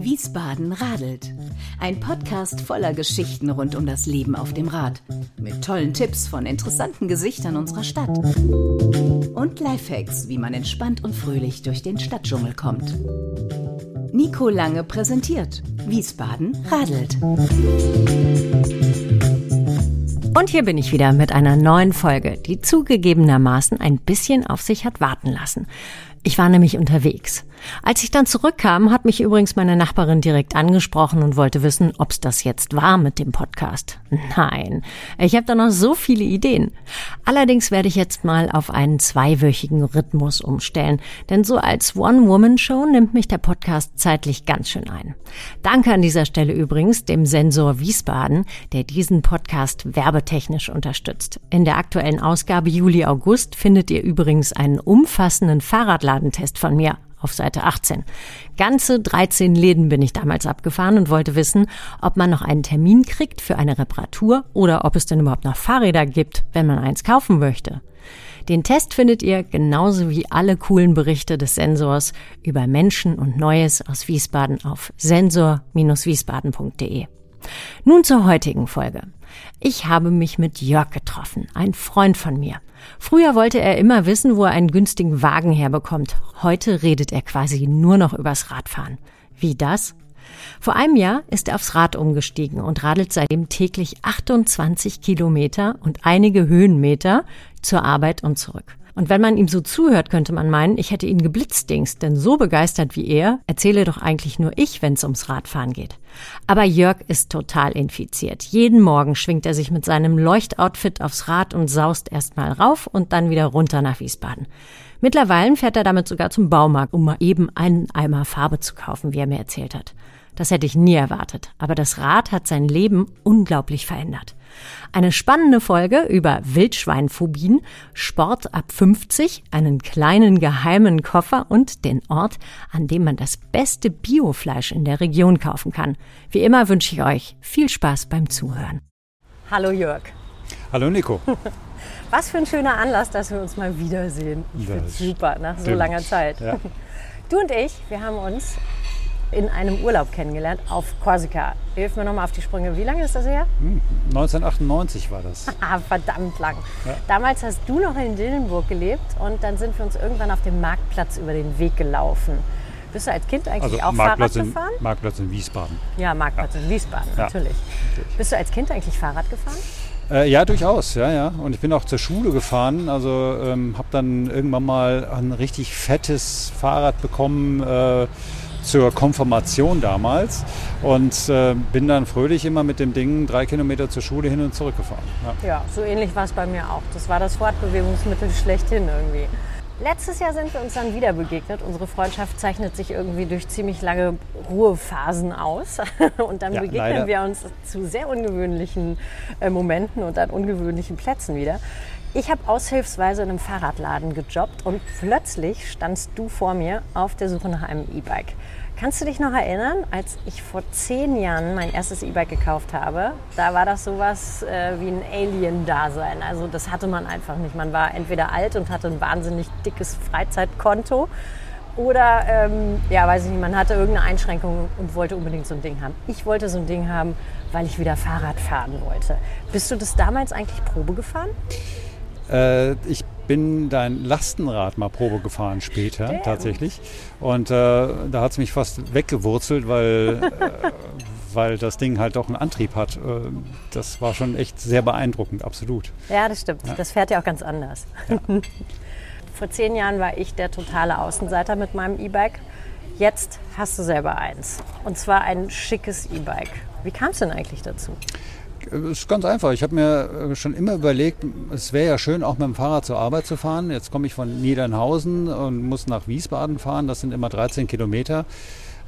Wiesbaden radelt. Ein Podcast voller Geschichten rund um das Leben auf dem Rad. Mit tollen Tipps von interessanten Gesichtern unserer Stadt. Und Lifehacks, wie man entspannt und fröhlich durch den Stadtdschungel kommt. Nico Lange präsentiert. Wiesbaden radelt. Und hier bin ich wieder mit einer neuen Folge, die zugegebenermaßen ein bisschen auf sich hat warten lassen. Ich war nämlich unterwegs. Als ich dann zurückkam, hat mich übrigens meine Nachbarin direkt angesprochen und wollte wissen, ob's das jetzt war mit dem Podcast. Nein, ich habe da noch so viele Ideen. Allerdings werde ich jetzt mal auf einen zweiwöchigen Rhythmus umstellen, denn so als One-Woman-Show nimmt mich der Podcast zeitlich ganz schön ein. Danke an dieser Stelle übrigens dem Sensor Wiesbaden, der diesen Podcast werbetechnisch unterstützt. In der aktuellen Ausgabe Juli-August findet ihr übrigens einen umfassenden Fahrradladentest von mir auf Seite 18. Ganze 13 Läden bin ich damals abgefahren und wollte wissen, ob man noch einen Termin kriegt für eine Reparatur oder ob es denn überhaupt noch Fahrräder gibt, wenn man eins kaufen möchte. Den Test findet ihr genauso wie alle coolen Berichte des Sensors über Menschen und Neues aus Wiesbaden auf sensor-wiesbaden.de. Nun zur heutigen Folge. Ich habe mich mit Jörg getroffen, ein Freund von mir. Früher wollte er immer wissen, wo er einen günstigen Wagen herbekommt. Heute redet er quasi nur noch übers Radfahren. Wie das? Vor einem Jahr ist er aufs Rad umgestiegen und radelt seitdem täglich 28 Kilometer und einige Höhenmeter zur Arbeit und zurück. Und wenn man ihm so zuhört, könnte man meinen, ich hätte ihn geblitzdingst, denn so begeistert wie er erzähle doch eigentlich nur ich, wenn es ums Radfahren geht. Aber Jörg ist total infiziert. Jeden Morgen schwingt er sich mit seinem Leuchtoutfit aufs Rad und saust erstmal rauf und dann wieder runter nach Wiesbaden. Mittlerweile fährt er damit sogar zum Baumarkt, um mal eben einen Eimer Farbe zu kaufen, wie er mir erzählt hat. Das hätte ich nie erwartet. Aber das Rad hat sein Leben unglaublich verändert. Eine spannende Folge über Wildschweinphobien, Sport ab 50, einen kleinen geheimen Koffer und den Ort, an dem man das beste Biofleisch in der Region kaufen kann. Wie immer wünsche ich euch viel Spaß beim Zuhören. Hallo Jörg. Hallo Nico. Was für ein schöner Anlass, dass wir uns mal wiedersehen. Ich finde super nach so langer Zeit. Ja. Du und ich, wir haben uns in einem Urlaub kennengelernt auf Korsika. Hilf mir nochmal auf die Sprünge. Wie lange ist das her? 1998 hm, war das. Ah, verdammt lang. Ja. Damals hast du noch in Dillenburg gelebt und dann sind wir uns irgendwann auf dem Marktplatz über den Weg gelaufen. Bist du als Kind eigentlich also auch Marktplatz Fahrrad gefahren? In, Marktplatz in Wiesbaden. Ja, Marktplatz ja. in Wiesbaden, natürlich. Ja, Bist du als Kind eigentlich Fahrrad gefahren? Äh, ja, durchaus, ja, ja. Und ich bin auch zur Schule gefahren. Also ähm, habe dann irgendwann mal ein richtig fettes Fahrrad bekommen. Äh, zur Konfirmation damals und äh, bin dann fröhlich immer mit dem Ding drei Kilometer zur Schule hin und zurück gefahren. Ja, ja so ähnlich war es bei mir auch. Das war das Fortbewegungsmittel schlechthin irgendwie. Letztes Jahr sind wir uns dann wieder begegnet. Unsere Freundschaft zeichnet sich irgendwie durch ziemlich lange Ruhephasen aus. Und dann ja, begegnen leider. wir uns zu sehr ungewöhnlichen äh, Momenten und an ungewöhnlichen Plätzen wieder. Ich habe aushilfsweise in einem Fahrradladen gejobbt und plötzlich standst du vor mir auf der Suche nach einem E-Bike. Kannst du dich noch erinnern, als ich vor zehn Jahren mein erstes E-Bike gekauft habe? Da war das sowas äh, wie ein Alien-Dasein. Also das hatte man einfach nicht. Man war entweder alt und hatte ein wahnsinnig dickes Freizeitkonto oder, ähm, ja, weiß ich nicht, man hatte irgendeine Einschränkung und wollte unbedingt so ein Ding haben. Ich wollte so ein Ding haben, weil ich wieder Fahrrad fahren wollte. Bist du das damals eigentlich Probe gefahren? Äh, ich bin dein Lastenrad mal Probe gefahren später Damn. tatsächlich. Und äh, da hat es mich fast weggewurzelt, weil, äh, weil das Ding halt doch einen Antrieb hat. Äh, das war schon echt sehr beeindruckend, absolut. Ja, das stimmt. Ja. Das fährt ja auch ganz anders. Ja. Vor zehn Jahren war ich der totale Außenseiter mit meinem E-Bike. Jetzt hast du selber eins. Und zwar ein schickes E-Bike. Wie kam es denn eigentlich dazu? Es ist ganz einfach. Ich habe mir äh, schon immer überlegt, es wäre ja schön, auch mit dem Fahrrad zur Arbeit zu fahren. Jetzt komme ich von Niedernhausen und muss nach Wiesbaden fahren. Das sind immer 13 Kilometer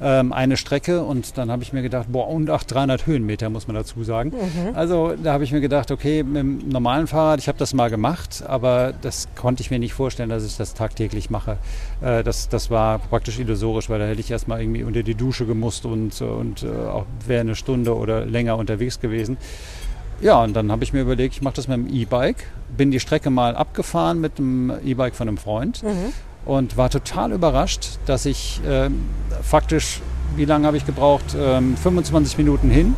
ähm, eine Strecke und dann habe ich mir gedacht, boah, und ach, 300 Höhenmeter muss man dazu sagen. Mhm. Also da habe ich mir gedacht, okay, mit dem normalen Fahrrad, ich habe das mal gemacht, aber das konnte ich mir nicht vorstellen, dass ich das tagtäglich mache. Äh, das, das war praktisch illusorisch, weil da hätte ich erstmal irgendwie unter die Dusche gemusst und, und äh, auch wäre eine Stunde oder länger unterwegs gewesen. Ja, und dann habe ich mir überlegt, ich mache das mit dem E-Bike. Bin die Strecke mal abgefahren mit dem E-Bike von einem Freund. Mhm und war total überrascht, dass ich äh, faktisch, wie lange habe ich gebraucht? Ähm, 25 Minuten hin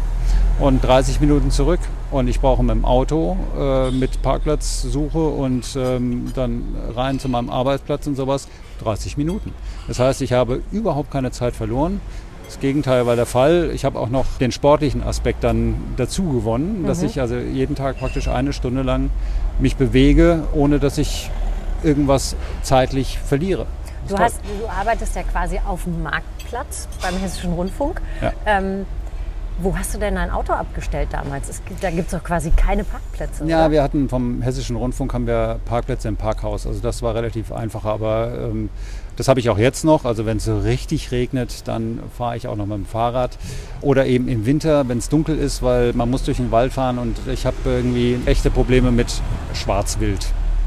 und 30 Minuten zurück. Und ich brauche mit dem Auto äh, mit Parkplatzsuche und ähm, dann rein zu meinem Arbeitsplatz und sowas 30 Minuten. Das heißt, ich habe überhaupt keine Zeit verloren. Das Gegenteil war der Fall. Ich habe auch noch den sportlichen Aspekt dann dazu gewonnen, mhm. dass ich also jeden Tag praktisch eine Stunde lang mich bewege, ohne dass ich irgendwas zeitlich verliere. Du, hast, du arbeitest ja quasi auf dem Marktplatz beim Hessischen Rundfunk. Ja. Ähm, wo hast du denn dein Auto abgestellt damals? Es, da gibt es doch quasi keine Parkplätze. Ja, oder? wir hatten vom Hessischen Rundfunk haben wir Parkplätze im Parkhaus. Also das war relativ einfach, aber ähm, das habe ich auch jetzt noch. Also wenn es so richtig regnet, dann fahre ich auch noch mit dem Fahrrad. Oder eben im Winter, wenn es dunkel ist, weil man muss durch den Wald fahren und ich habe irgendwie echte Probleme mit Schwarzwild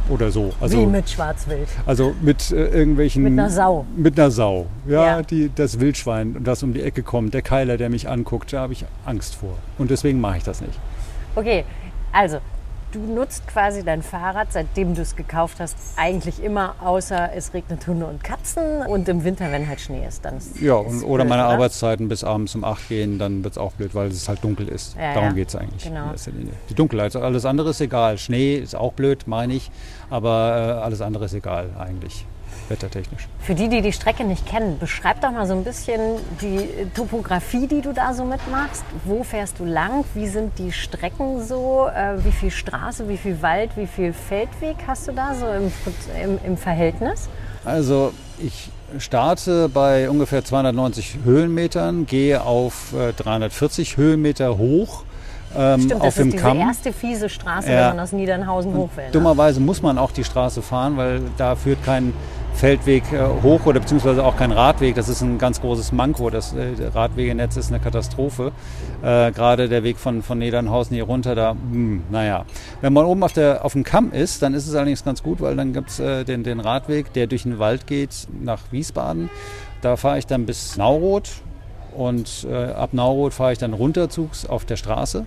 oder so. Also, Wie mit Schwarzwild? Also mit äh, irgendwelchen... Mit einer Sau? Mit einer Sau, ja, ja. Die, das Wildschwein, das um die Ecke kommt, der Keiler, der mich anguckt, da habe ich Angst vor. Und deswegen mache ich das nicht. Okay, also du nutzt quasi dein Fahrrad, seitdem du es gekauft hast, eigentlich immer, außer es regnet Hunde und Katzen und im Winter, wenn halt Schnee ist, dann ist Ja, und, oder blöd, meine oder? Arbeitszeiten bis abends um 8 gehen, dann wird es auch blöd, weil es halt dunkel ist. Ja, Darum ja. geht es eigentlich. Genau. Die Dunkelheit, alles andere ist egal. Schnee ist auch blöd, meine ich, aber äh, alles andere ist egal eigentlich wettertechnisch. Für die, die die Strecke nicht kennen, beschreib doch mal so ein bisschen die Topografie, die du da so mitmachst. Wo fährst du lang? Wie sind die Strecken so? Äh, wie viel Straße, wie viel Wald, wie viel Feldweg hast du da so im, im, im Verhältnis? Also ich starte bei ungefähr 290 Höhenmetern, gehe auf 340 äh, Höhenmeter hoch. Ähm, Stimmt, das ist diese Kamm. erste fiese Straße, ja. wenn man aus Niedernhausen hoch will. Ne? Dummerweise muss man auch die Straße fahren, weil da führt kein Feldweg äh, hoch oder beziehungsweise auch kein Radweg. Das ist ein ganz großes Manko. Das äh, Radwegenetz ist eine Katastrophe. Äh, Gerade der Weg von, von Nedernhausen hier runter, da, mh, hm, naja. Wenn man oben auf, der, auf dem Kamm ist, dann ist es allerdings ganz gut, weil dann gibt es äh, den, den Radweg, der durch den Wald geht nach Wiesbaden. Da fahre ich dann bis Nauroth und äh, ab Nauroth fahre ich dann runterzugs auf der Straße.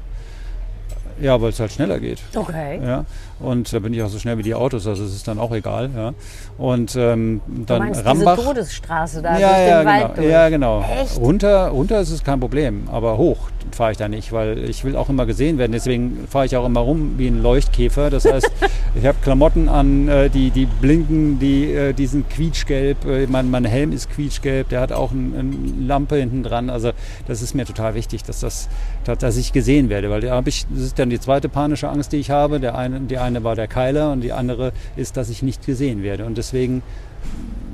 Ja, weil es halt schneller geht. Okay. Ja, und da bin ich auch so schnell wie die Autos, also es ist dann auch egal. Ja. Und ähm, dann du meinst Rambach. Diese Todesstraße da ja, durch ja, den genau. Wald durch. Ja, genau. Echt? Runter, runter ist es kein Problem, aber hoch fahre ich da nicht, weil ich will auch immer gesehen werden. Deswegen fahre ich auch immer rum wie ein Leuchtkäfer. Das heißt, ich habe Klamotten an, äh, die, die blinken, die, äh, die sind quietschgelb. Äh, mein, mein Helm ist quietschgelb, der hat auch eine ein Lampe hinten dran. Also das ist mir total wichtig, dass, das, dass ich gesehen werde, weil da ich, das ist dann die zweite panische Angst, die ich habe. Der eine, die eine war der Keiler und die andere ist, dass ich nicht gesehen werde. Und deswegen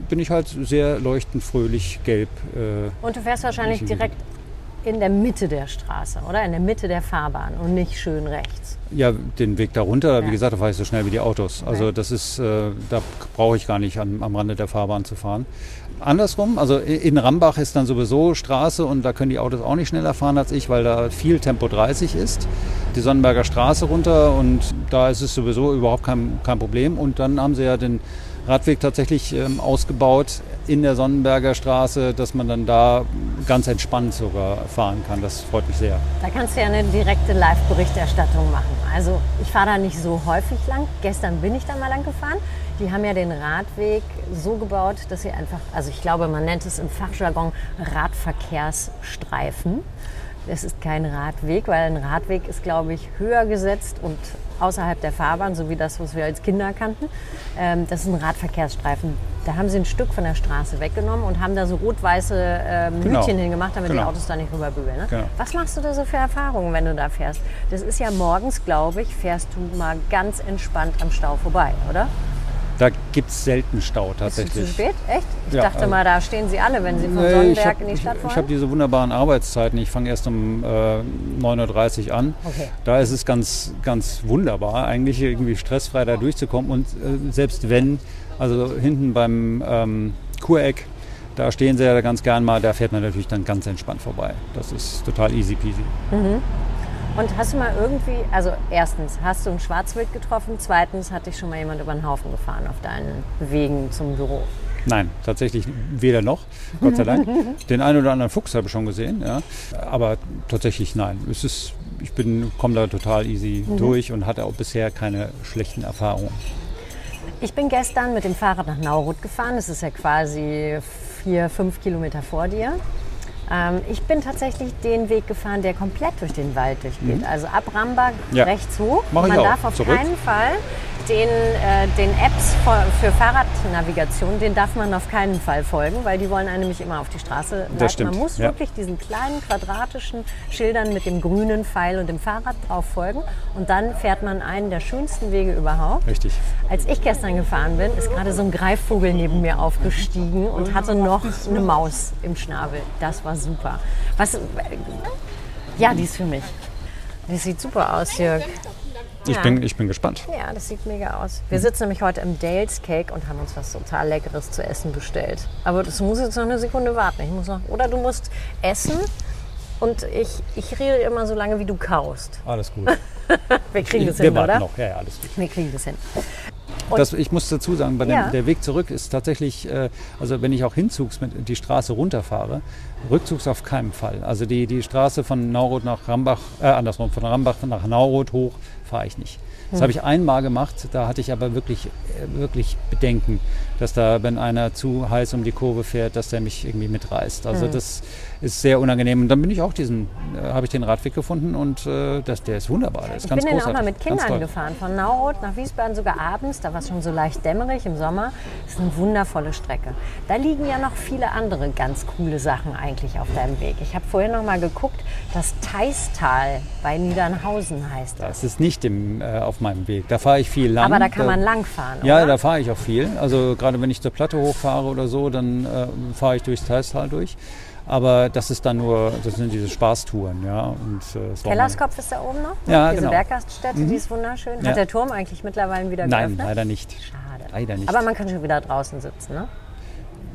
bin ich halt sehr leuchtend fröhlich gelb. Äh, und du fährst wahrscheinlich direkt in der Mitte der Straße, oder? In der Mitte der Fahrbahn und nicht schön rechts. Ja, den Weg darunter, ja. wie gesagt, da fahre ich so schnell wie die Autos. Also das ist, äh, da brauche ich gar nicht an, am Rande der Fahrbahn zu fahren. Andersrum, also in Rambach ist dann sowieso Straße und da können die Autos auch nicht schneller fahren als ich, weil da viel Tempo 30 ist. Die Sonnenberger Straße runter und da ist es sowieso überhaupt kein, kein Problem. Und dann haben sie ja den Radweg tatsächlich ähm, ausgebaut in der Sonnenberger Straße, dass man dann da ganz entspannt sogar fahren kann. Das freut mich sehr. Da kannst du ja eine direkte Live-Berichterstattung machen. Also ich fahre da nicht so häufig lang. Gestern bin ich da mal lang gefahren. Die haben ja den Radweg so gebaut, dass sie einfach, also ich glaube, man nennt es im Fachjargon Radverkehrsstreifen. Es ist kein Radweg, weil ein Radweg ist, glaube ich, höher gesetzt und außerhalb der Fahrbahn, so wie das, was wir als Kinder kannten. Ähm, das ist ein Radverkehrsstreifen. Da haben sie ein Stück von der Straße weggenommen und haben da so rot-weiße äh, genau. hingemacht, damit genau. die Autos da nicht rüberbügeln. Ne? Genau. Was machst du da so für Erfahrungen, wenn du da fährst? Das ist ja morgens, glaube ich, fährst du mal ganz entspannt am Stau vorbei, oder? Da gibt es selten Stau tatsächlich. Ist es zu spät? Echt? Ich ja, dachte mal, da stehen Sie alle, wenn Sie vom nee, Sonnenberg hab, in die Stadt fahren. Ich, habe diese wunderbaren Arbeitszeiten. Ich fange erst um äh, 9.30 Uhr an. Okay. Da ist es ganz, ganz wunderbar, eigentlich irgendwie stressfrei da durchzukommen. Und äh, selbst wenn, also hinten beim ähm, Kureck, da stehen sie ja ganz gern mal, da fährt man natürlich dann ganz entspannt vorbei. Das ist total easy peasy. Mhm. Und hast du mal irgendwie, also erstens, hast du ein Schwarzwild getroffen? Zweitens, hat dich schon mal jemand über den Haufen gefahren auf deinen Wegen zum Büro? Nein, tatsächlich weder noch, Gott sei Dank. Den einen oder anderen Fuchs habe ich schon gesehen, ja. aber tatsächlich nein. Es ist, ich komme da total easy mhm. durch und hatte auch bisher keine schlechten Erfahrungen. Ich bin gestern mit dem Fahrrad nach Naurut gefahren. Das ist ja quasi vier, fünf Kilometer vor dir. Ähm, ich bin tatsächlich den Weg gefahren, der komplett durch den Wald durchgeht. Mhm. Also ab Rambach ja. rechts hoch. Mach Man darf auf Zurück. keinen Fall den, äh, den Apps für Fahrradnavigation, den darf man auf keinen Fall folgen, weil die wollen einen nämlich immer auf die Straße leiten. Man muss ja. wirklich diesen kleinen quadratischen Schildern mit dem grünen Pfeil und dem Fahrrad drauf folgen und dann fährt man einen der schönsten Wege überhaupt. Richtig. Als ich gestern gefahren bin, ist gerade so ein Greifvogel neben mir aufgestiegen und hatte noch eine Maus im Schnabel. Das war super. Was? Ja, die ist für mich. Die sieht super aus, Jörg. Ich, ja. bin, ich bin gespannt. Ja, das sieht mega aus. Wir sitzen nämlich heute im Dales Cake und haben uns was total Leckeres zu essen bestellt. Aber das muss jetzt noch eine Sekunde warten. Ich muss noch, oder du musst essen und ich, ich rede immer so lange, wie du kaust. Alles gut. Wir kriegen ich, das hin, wir oder? Noch. Ja, ja, alles gut. Wir kriegen das hin. Das, ich muss dazu sagen, bei dem, ja. der Weg zurück ist tatsächlich, äh, also wenn ich auch hinzugs mit die Straße runterfahre, rückzugs auf keinen Fall. Also die, die Straße von Naurot nach Rambach, äh, andersrum, von Rambach nach Naurot hoch fahre ich nicht. Das hm. habe ich einmal gemacht, da hatte ich aber wirklich, äh, wirklich Bedenken, dass da, wenn einer zu heiß um die Kurve fährt, dass der mich irgendwie mitreißt. Also hm. das ist sehr unangenehm. Und dann bin ich auch diesen, äh, habe ich den Radweg gefunden und äh, das, der ist wunderbar. Der ist ich ganz bin den auch mal mit Kindern gefahren, von Naurot nach Wiesbaden sogar abends, da war es schon so leicht dämmerig im Sommer. Das ist eine wundervolle Strecke. Da liegen ja noch viele andere ganz coole Sachen eigentlich auf deinem Weg. Ich habe vorhin noch mal geguckt, das Teistal bei Niedernhausen heißt das. Das ist nicht im, äh, auf meinem Weg. Da fahre ich viel lang. Aber da kann man lang fahren, Ja, oder? da fahre ich auch viel. Also gerade wenn ich zur Platte hochfahre oder so, dann äh, fahre ich durchs Teistal durch. Aber das ist dann nur, das sind diese Spaßtouren, ja. Und, äh, Kellerskopf ist da oben noch. Ja, Diese genau. Berggaststätte, mhm. die ist wunderschön. Hat ja. der Turm eigentlich mittlerweile wieder geöffnet? Nein, leider nicht. Schade. Leider nicht. Aber man kann schon wieder draußen sitzen, ne?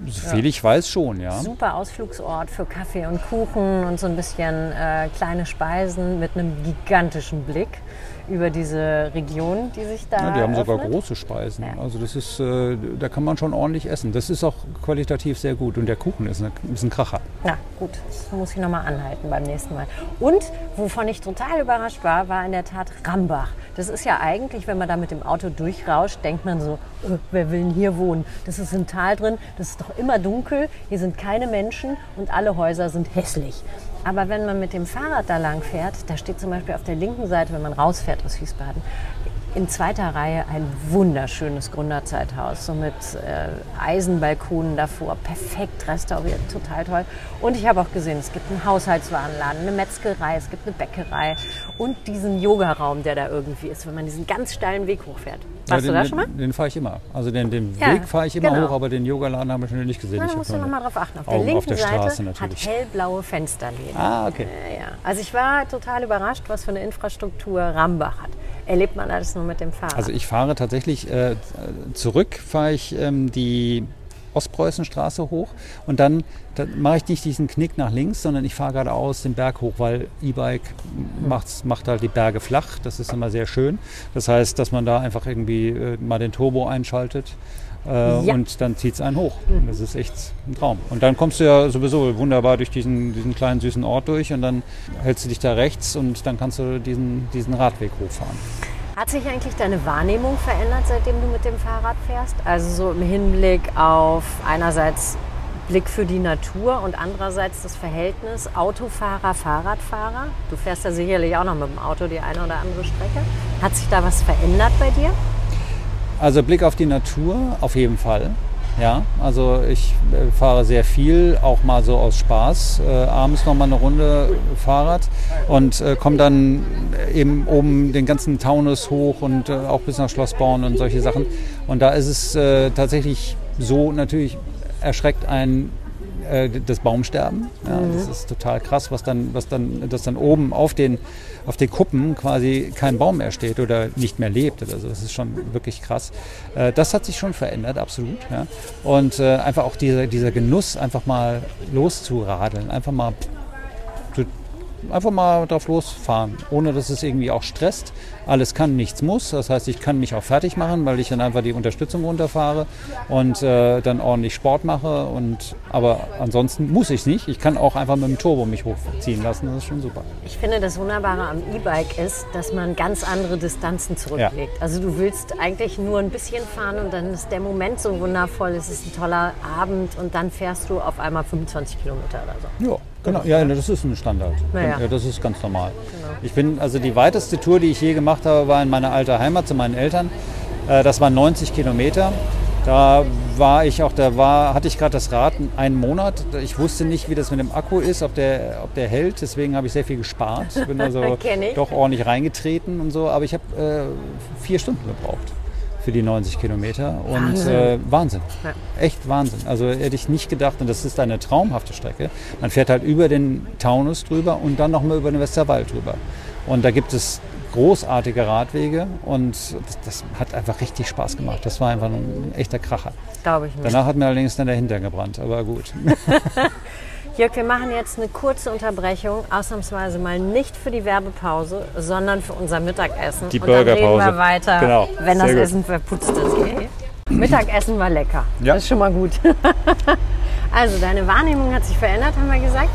So viel ja. ich weiß schon, ja. Super Ausflugsort für Kaffee und Kuchen und so ein bisschen äh, kleine Speisen mit einem gigantischen Blick über diese Region, die sich da. Ja, die haben öffnet. sogar große Speisen. Ja. Also das ist, äh, da kann man schon ordentlich essen. Das ist auch qualitativ sehr gut. Und der Kuchen ist, eine, ist ein Kracher. Na gut, das muss ich nochmal anhalten beim nächsten Mal. Und wovon ich total überrascht war, war in der Tat Rambach. Das ist ja eigentlich, wenn man da mit dem Auto durchrauscht, denkt man so, oh, wer will denn hier wohnen? Das ist ein Tal drin, das ist doch immer dunkel, hier sind keine Menschen und alle Häuser sind hässlich. Aber wenn man mit dem Fahrrad da lang fährt, da steht zum Beispiel auf der linken Seite, wenn man rausfährt aus Wiesbaden, in zweiter Reihe ein wunderschönes Gründerzeithaus, so mit äh, Eisenbalkonen davor, perfekt restauriert, total toll. Und ich habe auch gesehen, es gibt einen Haushaltswarenladen, eine Metzgerei, es gibt eine Bäckerei und diesen Yogaraum, der da irgendwie ist, wenn man diesen ganz steilen Weg hochfährt. Warst ja, den, du da schon mal? Den, den fahre ich immer. Also den, den ja, Weg fahre ich immer genau. hoch, aber den Yogaladen haben wir schon nicht gesehen. Na, da musst du noch mal drauf achten. Auf der linken auf der Seite hat hellblaue Fensterläden. Ah, okay. Ja, also ich war total überrascht, was für eine Infrastruktur Rambach hat erlebt man alles nur mit dem Fahrrad? Also ich fahre tatsächlich äh, zurück, fahre ich ähm, die Ostpreußenstraße hoch und dann, dann mache ich nicht diesen Knick nach links, sondern ich fahre geradeaus den Berg hoch, weil E-Bike macht, macht halt die Berge flach. Das ist immer sehr schön. Das heißt, dass man da einfach irgendwie äh, mal den Turbo einschaltet äh, ja. und dann zieht es einen hoch. Mhm. Das ist echt ein Traum. Und dann kommst du ja sowieso wunderbar durch diesen, diesen kleinen süßen Ort durch und dann hältst du dich da rechts und dann kannst du diesen, diesen Radweg hochfahren. Hat sich eigentlich deine Wahrnehmung verändert, seitdem du mit dem Fahrrad fährst? Also so im Hinblick auf einerseits Blick für die Natur und andererseits das Verhältnis Autofahrer, Fahrradfahrer. Du fährst ja sicherlich auch noch mit dem Auto die eine oder andere Strecke. Hat sich da was verändert bei dir? Also Blick auf die Natur auf jeden Fall. Ja, also ich äh, fahre sehr viel, auch mal so aus Spaß. Äh, abends noch mal eine Runde Fahrrad und äh, komme dann eben oben den ganzen Taunus hoch und äh, auch bis nach Schlossborn und solche Sachen. Und da ist es äh, tatsächlich so, natürlich erschreckt ein äh, das Baumsterben. Ja, mhm. Das ist total krass, was dann, was dann, dass dann oben auf den, auf den Kuppen quasi kein Baum mehr steht oder nicht mehr lebt oder so. Das ist schon wirklich krass. Äh, das hat sich schon verändert, absolut. Ja. Und äh, einfach auch dieser, dieser Genuss, einfach mal loszuradeln, einfach mal einfach mal drauf losfahren, ohne dass es irgendwie auch stresst. Alles kann, nichts muss. Das heißt, ich kann mich auch fertig machen, weil ich dann einfach die Unterstützung runterfahre und äh, dann ordentlich Sport mache. Und, aber ansonsten muss ich es nicht. Ich kann auch einfach mit dem Turbo mich hochziehen lassen. Das ist schon super. Ich finde, das Wunderbare am E-Bike ist, dass man ganz andere Distanzen zurücklegt. Ja. Also du willst eigentlich nur ein bisschen fahren und dann ist der Moment so wundervoll. Es ist ein toller Abend und dann fährst du auf einmal 25 Kilometer oder so. Ja. Genau, ja, das ist ein Standard. Ja, das ist ganz normal. Genau. Ich bin, also die weiteste Tour, die ich je gemacht habe, war in meiner alten Heimat zu meinen Eltern. Äh, das waren 90 Kilometer. Da war ich auch, da war, hatte ich gerade das Rad einen Monat. Ich wusste nicht, wie das mit dem Akku ist, ob der, ob der hält. Deswegen habe ich sehr viel gespart. Ich bin also doch ordentlich reingetreten und so. Aber ich habe äh, vier Stunden gebraucht für die 90 Kilometer. Und Wahnsinn. Äh, Wahnsinn. Ja. Echt Wahnsinn. Also hätte ich nicht gedacht, und das ist eine traumhafte Strecke. Man fährt halt über den Taunus drüber und dann nochmal über den Westerwald drüber. Und da gibt es großartige Radwege und das, das, hat einfach richtig Spaß gemacht. Das war einfach ein echter Kracher. Glaube ich nicht. Danach hat mir allerdings dann der Hintern gebrannt, aber gut. Jörg, wir machen jetzt eine kurze Unterbrechung, ausnahmsweise mal nicht für die Werbepause, sondern für unser Mittagessen. Die Burgerpause. Und dann reden wir weiter, genau. wenn das Sehr Essen verputzt ist. Okay? Mittagessen war lecker. Ja. Das ist schon mal gut. also, deine Wahrnehmung hat sich verändert, haben wir gesagt.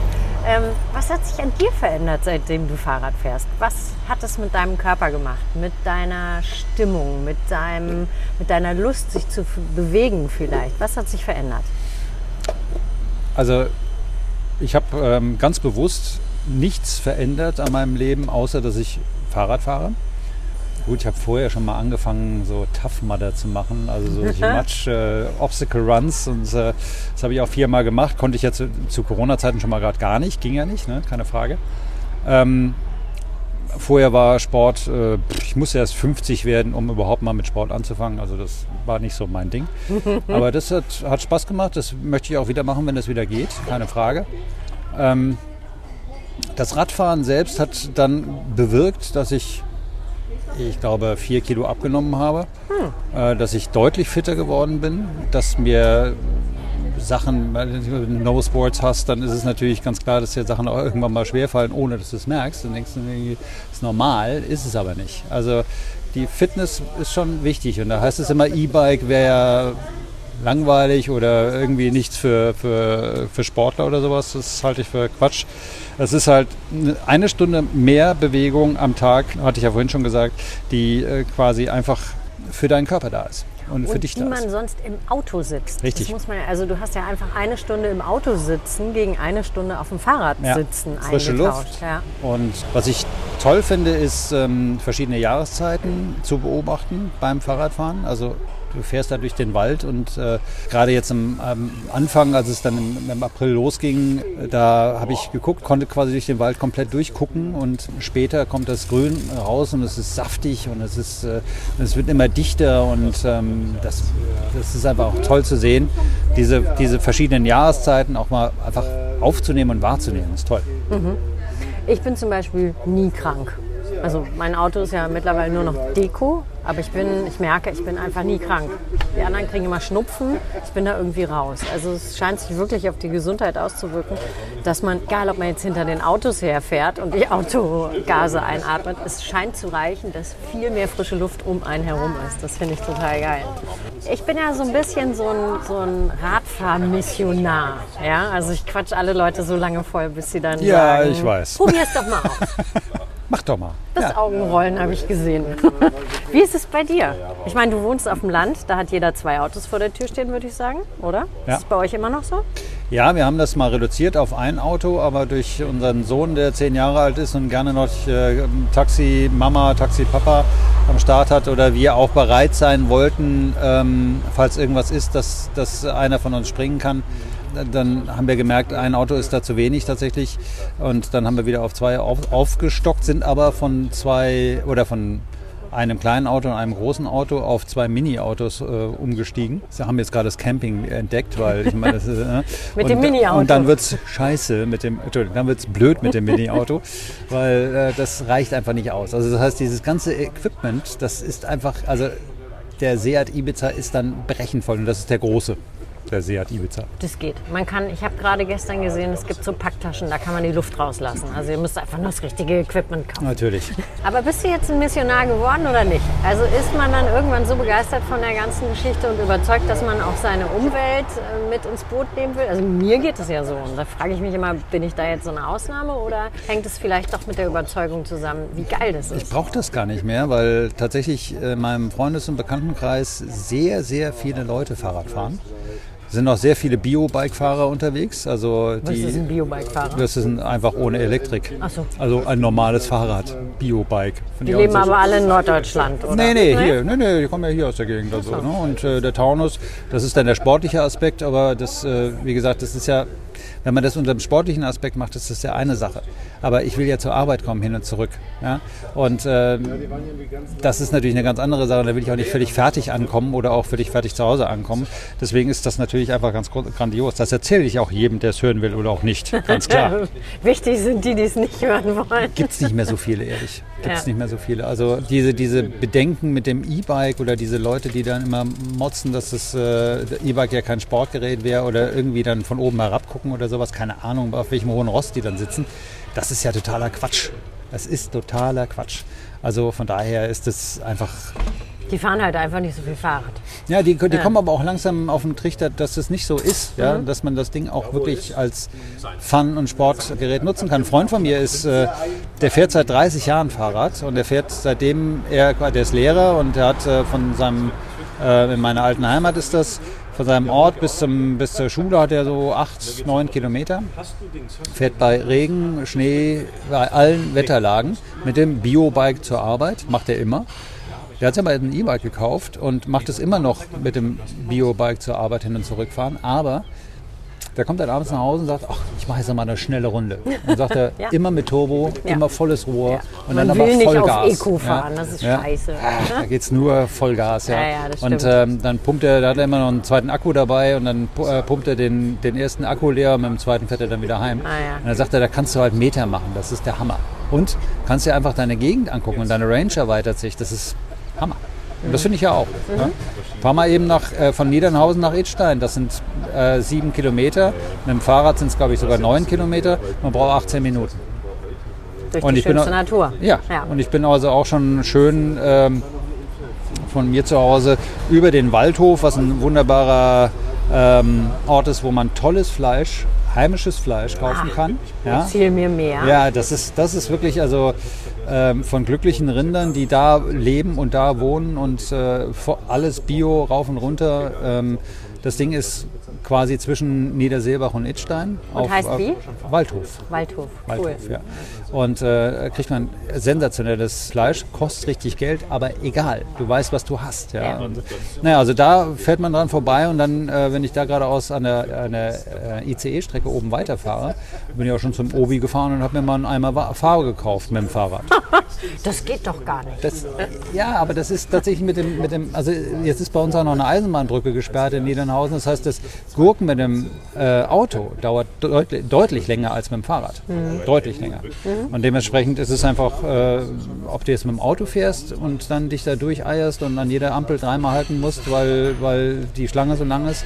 Ähm, was hat sich an dir verändert, seitdem du Fahrrad fährst? Was hat es mit deinem Körper gemacht, mit deiner Stimmung, mit, deinem, mit deiner Lust, sich zu bewegen vielleicht? Was hat sich verändert? Also ich habe ähm, ganz bewusst nichts verändert an meinem Leben, außer dass ich Fahrrad fahre. Gut, ich habe vorher schon mal angefangen, so Tough Mudder zu machen, also solche Matsch äh, Obstacle Runs und äh, das habe ich auch viermal gemacht. Konnte ich ja zu, zu Corona-Zeiten schon mal gerade gar nicht, ging ja nicht, ne? keine Frage. Ähm, vorher war Sport, äh, ich musste erst 50 werden, um überhaupt mal mit Sport anzufangen. Also das war nicht so mein Ding. Aber das hat, hat Spaß gemacht. Das möchte ich auch wieder machen, wenn das wieder geht. Keine Frage. Ähm, das Radfahren selbst hat dann bewirkt, dass ich, ich glaube, vier Kilo abgenommen habe, hm. äh, dass ich deutlich fitter geworden bin, dass mir Sachen, wenn du No Sports hast, dann ist es natürlich ganz klar, dass dir Sachen auch irgendwann mal schwerfallen, ohne dass du es merkst. Dann denkst du, das ist normal, ist es aber nicht. Also die Fitness ist schon wichtig und da heißt es immer, E-Bike wäre langweilig oder irgendwie nichts für, für, für Sportler oder sowas. Das halte ich für Quatsch. Es ist halt eine Stunde mehr Bewegung am Tag, hatte ich ja vorhin schon gesagt, die äh, quasi einfach für deinen Körper da ist und, für dich die man sonst im Auto sitzt. Richtig. Das muss man, also du hast ja einfach eine Stunde im Auto sitzen gegen eine Stunde auf dem Fahrrad ja. sitzen Frische Luft. Ja. Und was ich toll finde, ist ähm, verschiedene Jahreszeiten zu beobachten beim Fahrradfahren. Also du fährst da durch den Wald und äh, gerade jetzt am, am, Anfang, als es dann im, im April losging, da habe ich geguckt, konnte quasi durch den Wald komplett durchgucken und später kommt das Grün raus und es ist saftig und es ist, äh, es wird immer dichter und ähm, das, das ist einfach auch toll zu sehen, diese, diese verschiedenen Jahreszeiten auch mal einfach aufzunehmen und wahrzunehmen, das ist toll. Mhm. Ich bin zum Beispiel nie krank. Also mein Auto ist ja mittlerweile nur noch Deko, aber ich bin, ich merke, ich bin einfach nie krank. Die anderen kriegen immer Schnupfen, ich bin da irgendwie raus. Also es scheint sich wirklich auf die Gesundheit auszuwirken, dass man, egal ob man jetzt hinter den Autos herfährt und die Autogase einatmet, es scheint zu reichen, dass viel mehr frische Luft um einen herum ist. Das finde ich total geil. Ich bin ja so ein bisschen so ein, so ein Radfahrmissionar. Ja? Also ich quatsch alle Leute so lange voll, bis sie dann ja, sagen, ich weiß. probier es doch mal aus. Mach doch mal. Das ja. Augenrollen habe ich gesehen. Wie ist es bei dir? Ich meine, du wohnst auf dem Land, da hat jeder zwei Autos vor der Tür stehen, würde ich sagen, oder? Ja. Ist es bei euch immer noch so? Ja, wir haben das mal reduziert auf ein Auto, aber durch unseren Sohn, der zehn Jahre alt ist und gerne noch äh, Taxi Mama, Taxi Papa am Start hat oder wir auch bereit sein wollten, ähm, falls irgendwas ist, dass, dass einer von uns springen kann dann haben wir gemerkt, ein Auto ist da zu wenig tatsächlich. Und dann haben wir wieder auf zwei auf, aufgestockt, sind aber von zwei oder von einem kleinen Auto und einem großen Auto auf zwei Mini-Autos äh, umgestiegen. Sie haben jetzt gerade das Camping entdeckt, weil ich meine, das ist, äh, mit und, dem Mini-Auto. Und dann wird es scheiße mit dem, Entschuldigung, dann wird es blöd mit dem Mini-Auto, weil äh, das reicht einfach nicht aus. Also das heißt, dieses ganze Equipment, das ist einfach, also der Seat Ibiza ist dann brechenvoll und das ist der große. Der Seat Ibiza. Das geht. Man kann, ich habe gerade gestern gesehen, es gibt so Packtaschen, da kann man die Luft rauslassen. Also ihr müsst einfach nur das richtige Equipment kaufen. Natürlich. Aber bist du jetzt ein Missionar geworden oder nicht? Also ist man dann irgendwann so begeistert von der ganzen Geschichte und überzeugt, dass man auch seine Umwelt äh, mit ins Boot nehmen will? Also mir geht es ja so. Und da frage ich mich immer, bin ich da jetzt so eine Ausnahme oder hängt es vielleicht doch mit der Überzeugung zusammen, wie geil das ist? Ich brauche das gar nicht mehr, weil tatsächlich in meinem Freundes- und Bekanntenkreis sehr, sehr viele Leute Fahrrad fahren. Es sind auch sehr viele Bio-Bike-Fahrer unterwegs. Also Was die, ist ein Biobike-Fahrer? Das ist ein, einfach ohne Elektrik. Ach so. Also ein normales Fahrrad, Bio-Bike. Die leben aber alle in Norddeutschland, oder? Nee, nee, hier, nee, nee, die kommen ja hier aus der Gegend. Also, ne? Und äh, der Taunus, das ist dann der sportliche Aspekt, aber das, äh, wie gesagt, das ist ja, wenn man das unter dem sportlichen Aspekt macht, ist das ja eine Sache. Aber ich will ja zur Arbeit kommen, hin und zurück. Ja? Und äh, das ist natürlich eine ganz andere Sache. Da will ich auch nicht völlig fertig ankommen oder auch völlig fertig zu Hause ankommen. Deswegen ist das natürlich einfach ganz grandios. Das erzähle ich auch jedem, der es hören will oder auch nicht. Ganz klar. Wichtig sind die, die es nicht hören wollen. Gibt es nicht mehr so viele, ehrlich. Gibt es Ja. nicht mehr so viele. Also diese, diese Bedenken mit dem E-Bike oder diese Leute, die dann immer motzen, dass das äh, E-Bike ja kein Sportgerät wäre oder irgendwie dann von oben herab gucken oder sowas, keine Ahnung, auf welchem hohen Rost die dann sitzen, das ist ja totaler Quatsch. Das ist totaler Quatsch. Also von daher ist es einfach Die fahren halt einfach nicht so viel Fahrrad. ja, die, die kommen aber auch langsam auf den Trichter, dass es nicht so ist, ja, Mhm. dass man das Ding auch wirklich als Fun- und Sportgerät nutzen kann. Ein Freund von mir ist, äh, der fährt seit 30 Jahren Fahrrad und der fährt seitdem, er, der ist Lehrer und er hat äh, von seinem, äh, in meiner alten Heimat ist das, von seinem Ort bis, zum, bis zur Schule hat er so 8, 9 Kilometer. Fährt bei Regen, Schnee, bei allen Wetterlagen mit dem Biobike zur Arbeit, macht er immer. Der hat sich aber ein E-Bike gekauft und macht es immer noch mit dem Biobike zur Arbeit hin und zurückfahren. Aber der kommt dann abends nach Hause und sagt, ach, ich mache jetzt mal eine schnelle Runde. Und sagt er, Ja. immer mit Turbo, Ja. immer volles Rohr Ja. und Man dann will aber nicht auf Vollgas. Eco fahren, das ist scheiße. Da geht es nur Vollgas, ja. Und ähm, dann pumpt er, da hat er immer noch einen zweiten Akku dabei und dann äh, pumpt er den, den ersten Akku leer und mit dem zweiten fährt er dann wieder heim. Ah. Und dann sagt er, da kannst du halt Meter machen, das ist der Hammer. Und kannst dir einfach deine Gegend angucken und deine Range erweitert sich, das ist Hammer. Und das finde ich ja auch. Mhm. Ja. Fahr mal eben nach, äh, von Niedernhausen nach Idstein, das sind äh, sieben Kilometer. Mit dem Fahrrad sind es, glaube ich, sogar neun Kilometer. Man braucht 18 Minuten. Durch Und die ich bin schönste auch- Natur. Ja. Ja. und ich bin also auch schon schön ähm, von mir zu Hause über den Waldhof, was ein wunderbarer ähm, Ort ist, wo man tolles Fleisch, heimisches Fleisch kaufen kann. Ja, Erzähl mir mehr. ja das, ist, das ist wirklich also ähm, von glücklichen Rindern, die da leben und da wohnen und äh, alles Bio rauf und runter. Ähm, das Ding ist quasi zwischen Niederseebach und Idstein. Und heißt wie? Waldhof. Waldhof. Cool. Waldhof, ja. Und äh, kriegt man sensationelles Fleisch, kostet richtig Geld, aber egal, du weißt, was du hast. Ja. Ja. Und, naja, also da fährt man dran vorbei und dann, äh, wenn ich da geradeaus an der, an der äh, ICE-Strecke oben weiterfahre, bin ich auch schon zum Obi gefahren und habe mir mal einen Eimer Farbe gekauft mit dem Fahrrad. Das geht doch gar nicht. Das, ja, aber das ist tatsächlich mit dem, mit dem, also jetzt ist bei uns auch noch eine Eisenbahnbrücke gesperrt in Niedernhausen. Das heißt, das Gurken mit dem äh, Auto dauert deutlich, deutlich länger als mit dem Fahrrad. Deutlich länger. Und dementsprechend ist es einfach, äh, ob du jetzt mit dem Auto fährst und dann dich da durcheierst und an jeder Ampel dreimal halten musst, weil, weil die Schlange so lang ist,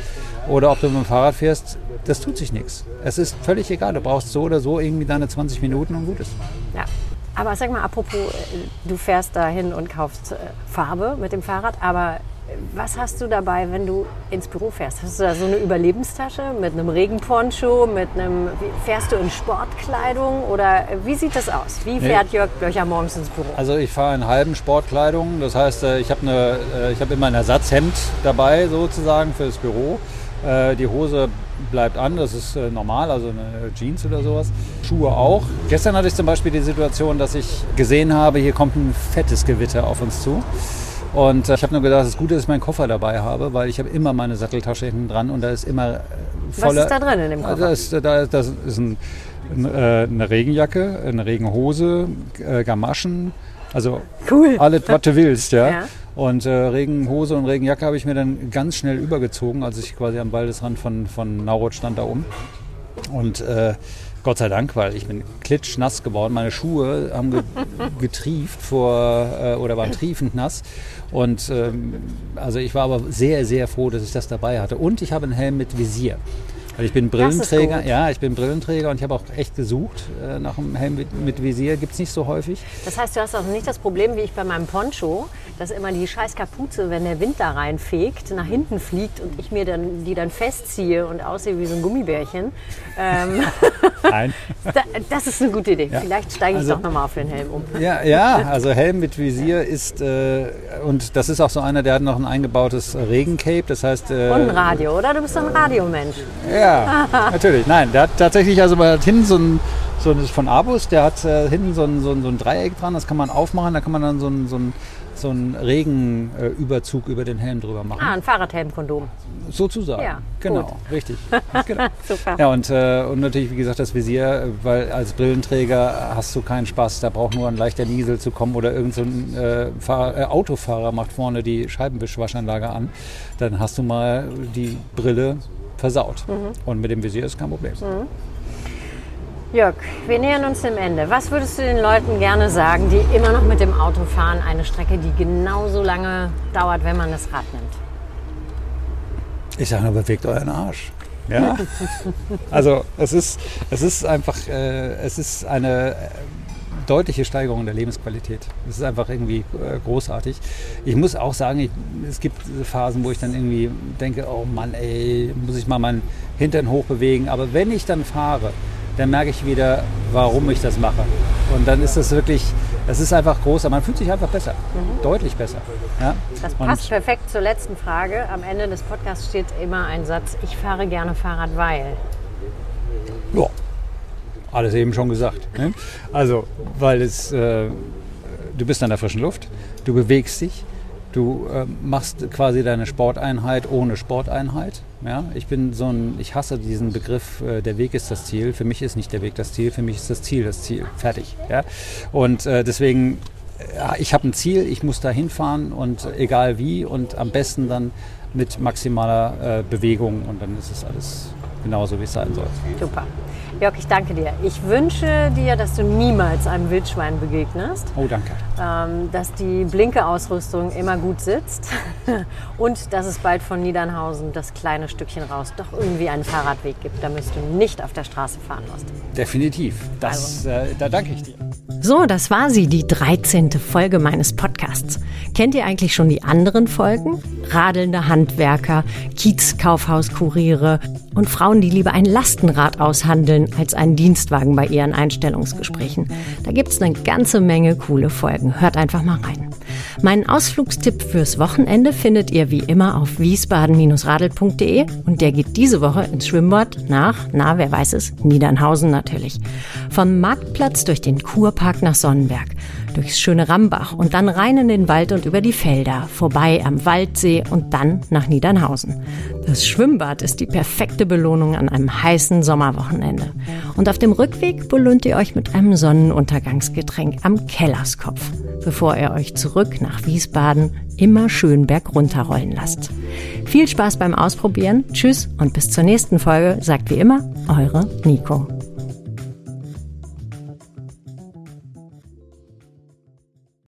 oder ob du mit dem Fahrrad fährst, das tut sich nichts. Es ist völlig egal. Du brauchst so oder so irgendwie deine 20 Minuten und gut ist. Ja. Aber sag mal, apropos, äh, du fährst da hin und kaufst äh, Farbe mit dem Fahrrad, aber was hast du dabei, wenn du ins Büro fährst? Hast du da so eine Überlebenstasche mit einem Regenponcho, mit einem, fährst du in Sportkleidung oder wie sieht das aus? Wie fährt Jörg Blöcher morgens ins Büro? Also ich fahre in halben Sportkleidung, das heißt, äh, ich habe eine, äh, ich habe immer ein Ersatzhemd dabei sozusagen fürs Büro. Äh, Die Hose bleibt an, das ist normal, also eine Jeans oder sowas. Schuhe auch. Gestern hatte ich zum Beispiel die Situation, dass ich gesehen habe, hier kommt ein fettes Gewitter auf uns zu. Und äh, ich habe nur gedacht, das Gute ist, dass ich meinen Koffer dabei habe, weil ich habe immer meine Satteltasche hinten dran und da ist immer äh, voller... ist da drin in dem Ja, Koffer? Da ist, da, das ist ein, ein, äh, eine Regenjacke, eine Regenhose, äh, Gamaschen, also Cool. alles, was du willst, ja. Ja. Und äh, Regenhose und Regenjacke habe ich mir dann ganz schnell übergezogen, als ich quasi am Waldesrand von, von Naurot stand da oben. Und äh, Gott sei Dank, weil ich bin klitschnass geworden. Meine Schuhe haben ge getrieft vor, äh, oder waren triefend nass. Und ähm, also ich war aber sehr, sehr froh, dass ich das dabei hatte. Und ich habe einen Helm mit Visier. Weil ich bin Brillenträger, ja, ich bin Brillenträger und ich habe auch echt gesucht äh, nach einem Helm mit, mit Visier. Gibt es nicht so häufig. Das heißt, du hast also nicht das Problem wie ich bei meinem Poncho, dass immer die scheiß Kapuze, wenn der Wind da reinfegt, nach hinten fliegt und ich mir dann die dann festziehe und aussehe wie so ein Gummibärchen. Ähm, Nein. das ist eine gute Idee. Ja. Vielleicht steige ich also, doch nochmal auf den Helm um. Ja, ja, also Helm mit Visier ist, äh, und das ist auch so einer, der hat noch ein eingebautes Regencape. Das heißt. Äh, und ein Radio, oder? Du bist ein Radiomensch. Ja, natürlich. Nein, der hat tatsächlich, also man hat hinten so ein, so ein von Abus, der hat äh, hinten so ein, so, ein, so ein Dreieck dran, das kann man aufmachen, da kann man dann so ein, so ein so einen Regenüberzug über den Helm drüber machen. Ah, ein Fahrradhelmkondom. Sozusagen. Ja, genau, gut. richtig. genau. Super. Ja, und, äh, und natürlich, wie gesagt, das Visier, weil als Brillenträger hast du keinen Spaß. Da braucht nur ein leichter Niesel zu kommen oder irgendein so äh, äh, Autofahrer macht vorne die Scheibenwischwaschanlage an. Dann hast du mal die Brille versaut. Mhm. Und mit dem Visier ist kein Problem. Mhm. Jörg, wir nähern uns dem Ende. Was würdest du den Leuten gerne sagen, die immer noch mit dem Auto fahren, eine Strecke, die genauso lange dauert, wenn man das Rad nimmt? Ich sage nur, bewegt euren Arsch. Ja? also es ist, es ist einfach, äh, es ist eine äh, deutliche Steigerung der Lebensqualität. Es ist einfach irgendwie äh, großartig. Ich muss auch sagen, ich, es gibt Phasen, wo ich dann irgendwie denke, oh Mann, ey, muss ich mal meinen Hintern hochbewegen. Aber wenn ich dann fahre, dann merke ich wieder, warum ich das mache. Und dann ist das wirklich, es ist einfach groß, aber man fühlt sich einfach besser, mhm. deutlich besser. Ja? Das passt Und perfekt zur letzten Frage. Am Ende des Podcasts steht immer ein Satz, ich fahre gerne Fahrrad, weil. Ja, alles eben schon gesagt. Ne? Also, weil es, äh, du bist an der frischen Luft, du bewegst dich, Du äh, machst quasi deine Sporteinheit ohne Sporteinheit. Ja? Ich bin so ein, ich hasse diesen Begriff, äh, der Weg ist das Ziel. Für mich ist nicht der Weg das Ziel, für mich ist das Ziel das Ziel. Fertig. Ja? Und äh, deswegen, äh, ich habe ein Ziel, ich muss da hinfahren und egal wie und am besten dann mit maximaler äh, Bewegung und dann ist es alles genauso, wie es sein soll. Super. Jörg, ich danke dir. Ich wünsche dir, dass du niemals einem Wildschwein begegnest. Oh, danke. Ähm, dass die Blinkeausrüstung immer gut sitzt und dass es bald von Niedernhausen das kleine Stückchen raus doch irgendwie einen Fahrradweg gibt, damit du nicht auf der Straße fahren musst. Definitiv. Das, also. äh, da danke ich dir. So, das war sie, die 13. Folge meines Podcasts. Kennt ihr eigentlich schon die anderen Folgen? Radelnde Handwerker, Kiezkaufhauskuriere und Frauen, die lieber ein Lastenrad aushandeln als einen Dienstwagen bei ihren Einstellungsgesprächen. Da gibt es eine ganze Menge coole Folgen. Hört einfach mal rein. Meinen Ausflugstipp fürs Wochenende findet ihr wie immer auf wiesbaden-radel.de und der geht diese Woche ins Schwimmbad nach, na, wer weiß es, Niedernhausen natürlich. Vom Marktplatz durch den Kurpark nach Sonnenberg durchs schöne Rambach und dann rein in den Wald und über die Felder, vorbei am Waldsee und dann nach Niedernhausen. Das Schwimmbad ist die perfekte Belohnung an einem heißen Sommerwochenende. Und auf dem Rückweg belohnt ihr euch mit einem Sonnenuntergangsgetränk am Kellerskopf, bevor ihr euch zurück nach Wiesbaden immer schön bergunterrollen lasst. Viel Spaß beim Ausprobieren, tschüss und bis zur nächsten Folge, sagt wie immer eure Nico.